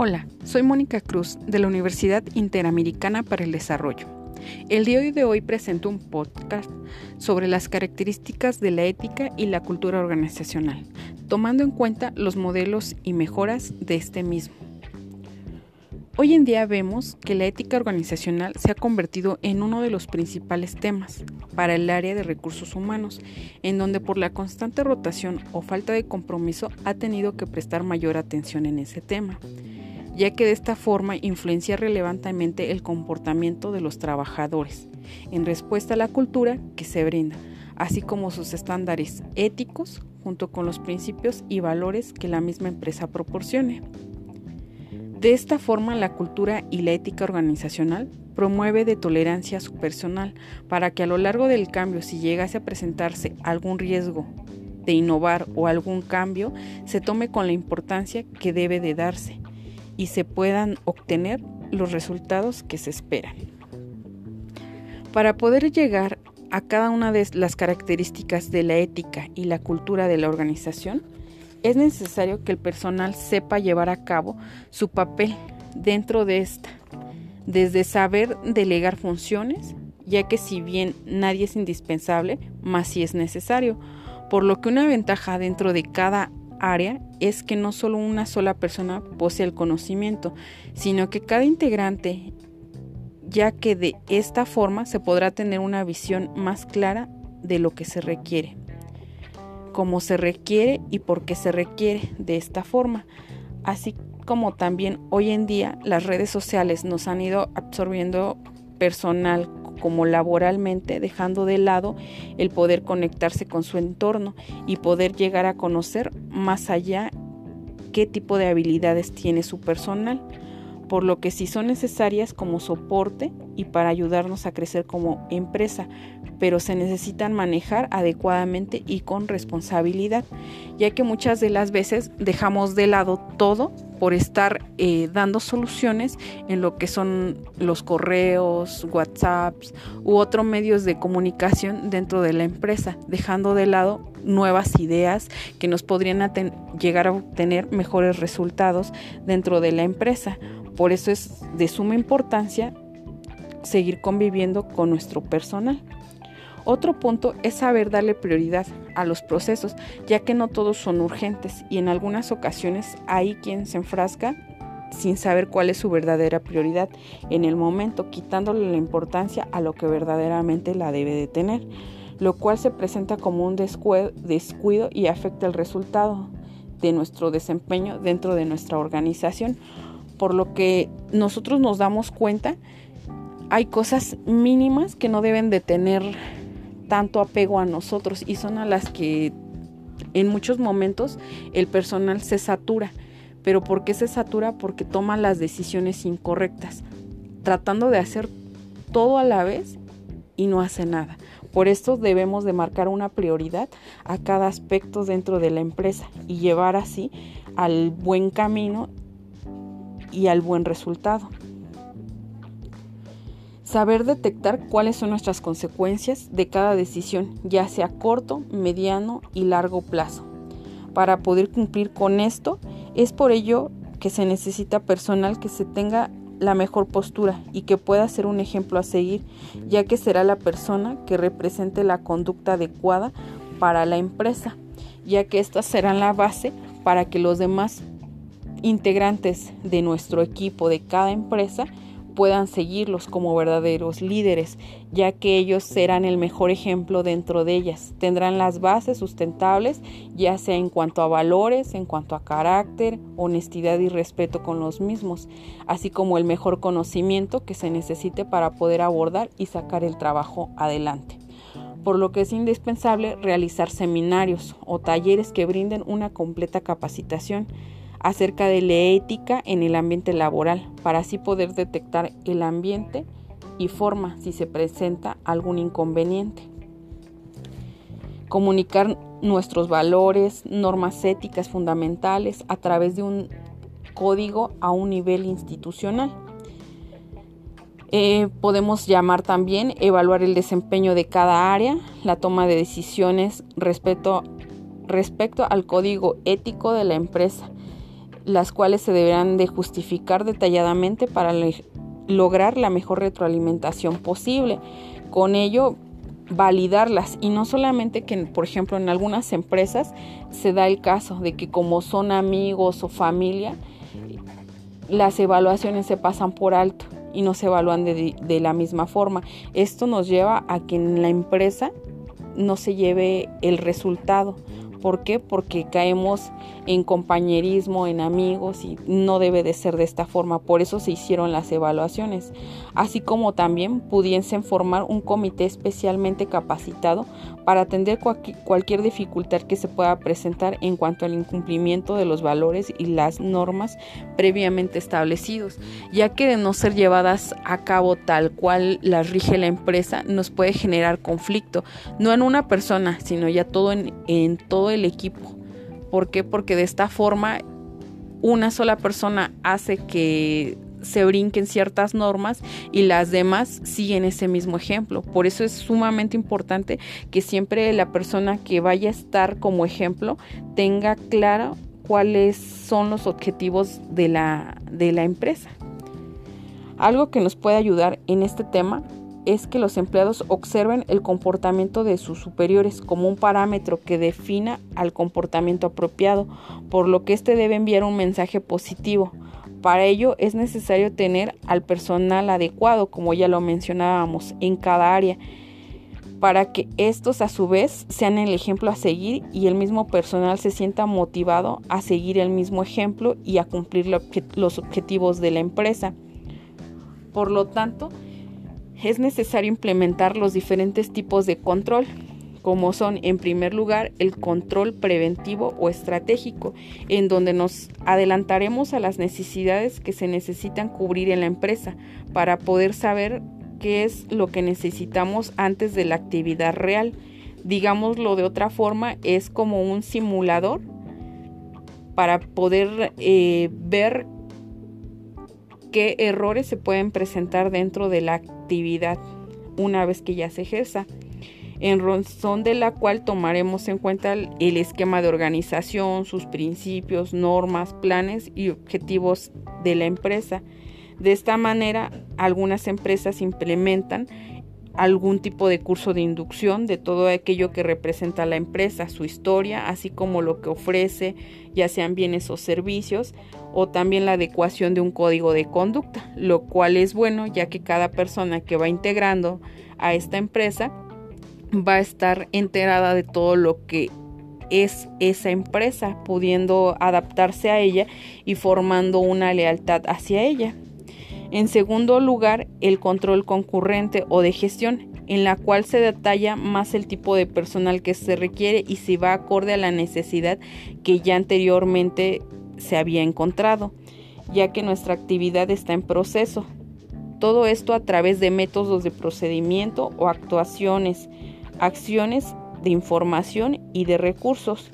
Hola, soy Mónica Cruz de la Universidad Interamericana para el Desarrollo. El día de hoy presento un podcast sobre las características de la ética y la cultura organizacional, tomando en cuenta los modelos y mejoras de este mismo. Hoy en día vemos que la ética organizacional se ha convertido en uno de los principales temas para el área de recursos humanos, en donde por la constante rotación o falta de compromiso ha tenido que prestar mayor atención en ese tema, ya que de esta forma influencia relevantemente el comportamiento de los trabajadores en respuesta a la cultura que se brinda, así como sus estándares éticos junto con los principios y valores que la misma empresa proporcione. De esta forma, la cultura y la ética organizacional promueve de tolerancia a su personal para que a lo largo del cambio, si llegase a presentarse algún riesgo de innovar o algún cambio, se tome con la importancia que debe de darse y se puedan obtener los resultados que se esperan. Para poder llegar a cada una de las características de la ética y la cultura de la organización, es necesario que el personal sepa llevar a cabo su papel dentro de esta, desde saber delegar funciones, ya que si bien nadie es indispensable, más si es necesario, por lo que una ventaja dentro de cada área es que no solo una sola persona posee el conocimiento, sino que cada integrante, ya que de esta forma se podrá tener una visión más clara de lo que se requiere como se requiere y por qué se requiere de esta forma, así como también hoy en día las redes sociales nos han ido absorbiendo personal como laboralmente, dejando de lado el poder conectarse con su entorno y poder llegar a conocer más allá qué tipo de habilidades tiene su personal, por lo que sí son necesarias como soporte y para ayudarnos a crecer como empresa, pero se necesitan manejar adecuadamente y con responsabilidad, ya que muchas de las veces dejamos de lado todo por estar eh, dando soluciones en lo que son los correos, WhatsApps u otros medios de comunicación dentro de la empresa, dejando de lado nuevas ideas que nos podrían llegar a obtener mejores resultados dentro de la empresa. Por eso es de suma importancia seguir conviviendo con nuestro personal. Otro punto es saber darle prioridad a los procesos, ya que no todos son urgentes y en algunas ocasiones hay quien se enfrasca sin saber cuál es su verdadera prioridad en el momento, quitándole la importancia a lo que verdaderamente la debe de tener, lo cual se presenta como un descuido y afecta el resultado de nuestro desempeño dentro de nuestra organización, por lo que nosotros nos damos cuenta hay cosas mínimas que no deben de tener tanto apego a nosotros y son a las que en muchos momentos el personal se satura. Pero ¿por qué se satura? Porque toma las decisiones incorrectas, tratando de hacer todo a la vez y no hace nada. Por esto debemos de marcar una prioridad a cada aspecto dentro de la empresa y llevar así al buen camino y al buen resultado. Saber detectar cuáles son nuestras consecuencias de cada decisión, ya sea corto, mediano y largo plazo. Para poder cumplir con esto, es por ello que se necesita personal que se tenga la mejor postura y que pueda ser un ejemplo a seguir, ya que será la persona que represente la conducta adecuada para la empresa, ya que estas serán la base para que los demás integrantes de nuestro equipo de cada empresa puedan seguirlos como verdaderos líderes, ya que ellos serán el mejor ejemplo dentro de ellas. Tendrán las bases sustentables, ya sea en cuanto a valores, en cuanto a carácter, honestidad y respeto con los mismos, así como el mejor conocimiento que se necesite para poder abordar y sacar el trabajo adelante por lo que es indispensable realizar seminarios o talleres que brinden una completa capacitación acerca de la ética en el ambiente laboral, para así poder detectar el ambiente y forma si se presenta algún inconveniente. Comunicar nuestros valores, normas éticas fundamentales a través de un código a un nivel institucional. Eh, podemos llamar también evaluar el desempeño de cada área, la toma de decisiones respecto, respecto al código ético de la empresa, las cuales se deberán de justificar detalladamente para lograr la mejor retroalimentación posible. Con ello, validarlas y no solamente que, por ejemplo, en algunas empresas se da el caso de que como son amigos o familia, las evaluaciones se pasan por alto y no se evalúan de, de, la misma forma. Esto nos lleva a que en la empresa no se lleve el resultado ¿Por qué? Porque caemos en compañerismo, en amigos y no debe de ser de esta forma. Por eso se hicieron las evaluaciones. Así como también pudiesen formar un comité especialmente capacitado para atender cualquier dificultad que se pueda presentar en cuanto al incumplimiento de los valores y las normas previamente establecidos, ya que de no ser llevadas a cabo tal cual las rige la empresa, nos puede generar conflicto, no en una persona, sino ya todo en, en todo el equipo. ¿Por qué? Porque de esta forma una sola persona hace que se brinquen ciertas normas y las demás siguen ese mismo ejemplo. Por eso es sumamente importante que siempre la persona que vaya a estar como ejemplo tenga claro cuáles son los objetivos de la, de la empresa. Algo que nos puede ayudar en este tema es que los empleados observen el comportamiento de sus superiores como un parámetro que defina al comportamiento apropiado, por lo que éste debe enviar un mensaje positivo. Para ello es necesario tener al personal adecuado, como ya lo mencionábamos, en cada área, para que estos a su vez sean el ejemplo a seguir y el mismo personal se sienta motivado a seguir el mismo ejemplo y a cumplir los objetivos de la empresa. Por lo tanto, es necesario implementar los diferentes tipos de control, como son en primer lugar el control preventivo o estratégico, en donde nos adelantaremos a las necesidades que se necesitan cubrir en la empresa para poder saber qué es lo que necesitamos antes de la actividad real. Digámoslo de otra forma, es como un simulador para poder eh, ver qué errores se pueden presentar dentro de la actividad una vez que ya se ejerza, en razón de la cual tomaremos en cuenta el esquema de organización, sus principios, normas, planes y objetivos de la empresa. De esta manera, algunas empresas implementan algún tipo de curso de inducción de todo aquello que representa la empresa, su historia, así como lo que ofrece, ya sean bienes o servicios, o también la adecuación de un código de conducta, lo cual es bueno ya que cada persona que va integrando a esta empresa va a estar enterada de todo lo que es esa empresa, pudiendo adaptarse a ella y formando una lealtad hacia ella. En segundo lugar, el control concurrente o de gestión, en la cual se detalla más el tipo de personal que se requiere y si va acorde a la necesidad que ya anteriormente se había encontrado, ya que nuestra actividad está en proceso. Todo esto a través de métodos de procedimiento o actuaciones, acciones de información y de recursos.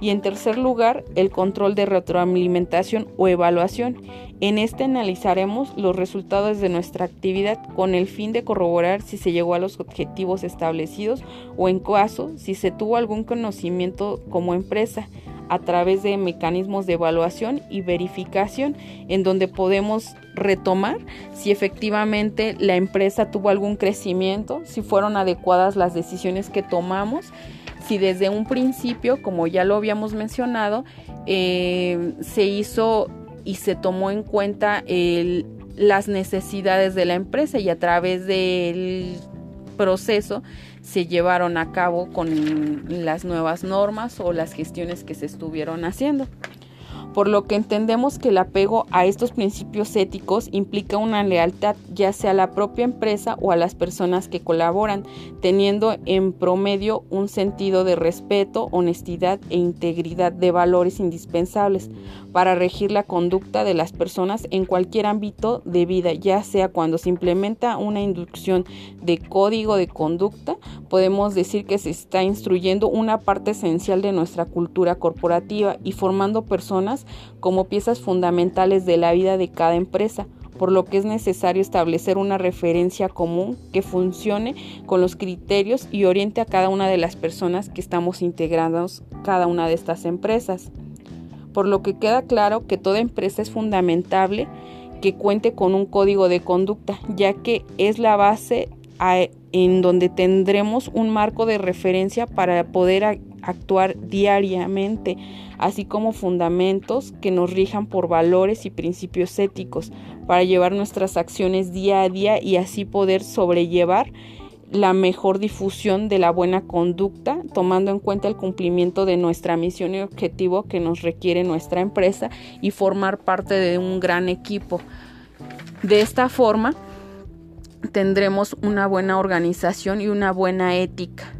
Y en tercer lugar, el control de retroalimentación o evaluación. En este analizaremos los resultados de nuestra actividad con el fin de corroborar si se llegó a los objetivos establecidos o en caso si se tuvo algún conocimiento como empresa a través de mecanismos de evaluación y verificación en donde podemos retomar si efectivamente la empresa tuvo algún crecimiento, si fueron adecuadas las decisiones que tomamos si desde un principio, como ya lo habíamos mencionado, eh, se hizo y se tomó en cuenta las necesidades de la empresa y a través del proceso se llevaron a cabo con las nuevas normas o las gestiones que se estuvieron haciendo por lo que entendemos que el apego a estos principios éticos implica una lealtad ya sea a la propia empresa o a las personas que colaboran, teniendo en promedio un sentido de respeto, honestidad e integridad de valores indispensables para regir la conducta de las personas en cualquier ámbito de vida, ya sea cuando se implementa una inducción de código de conducta, podemos decir que se está instruyendo una parte esencial de nuestra cultura corporativa y formando personas como piezas fundamentales de la vida de cada empresa, por lo que es necesario establecer una referencia común que funcione con los criterios y oriente a cada una de las personas que estamos integrando cada una de estas empresas. por lo que queda claro que toda empresa es fundamentable que cuente con un código de conducta, ya que es la base en donde tendremos un marco de referencia para poder actuar diariamente, así como fundamentos que nos rijan por valores y principios éticos, para llevar nuestras acciones día a día y así poder sobrellevar la mejor difusión de la buena conducta, tomando en cuenta el cumplimiento de nuestra misión y objetivo que nos requiere nuestra empresa y formar parte de un gran equipo. De esta forma, tendremos una buena organización y una buena ética.